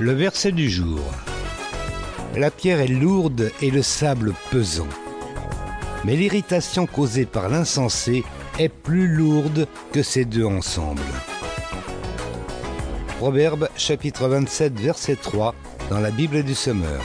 Le verset du jour. La pierre est lourde et le sable pesant. Mais l'irritation causée par l'insensé est plus lourde que ces deux ensemble. Proverbe chapitre 27 verset 3 dans la Bible du Semeur.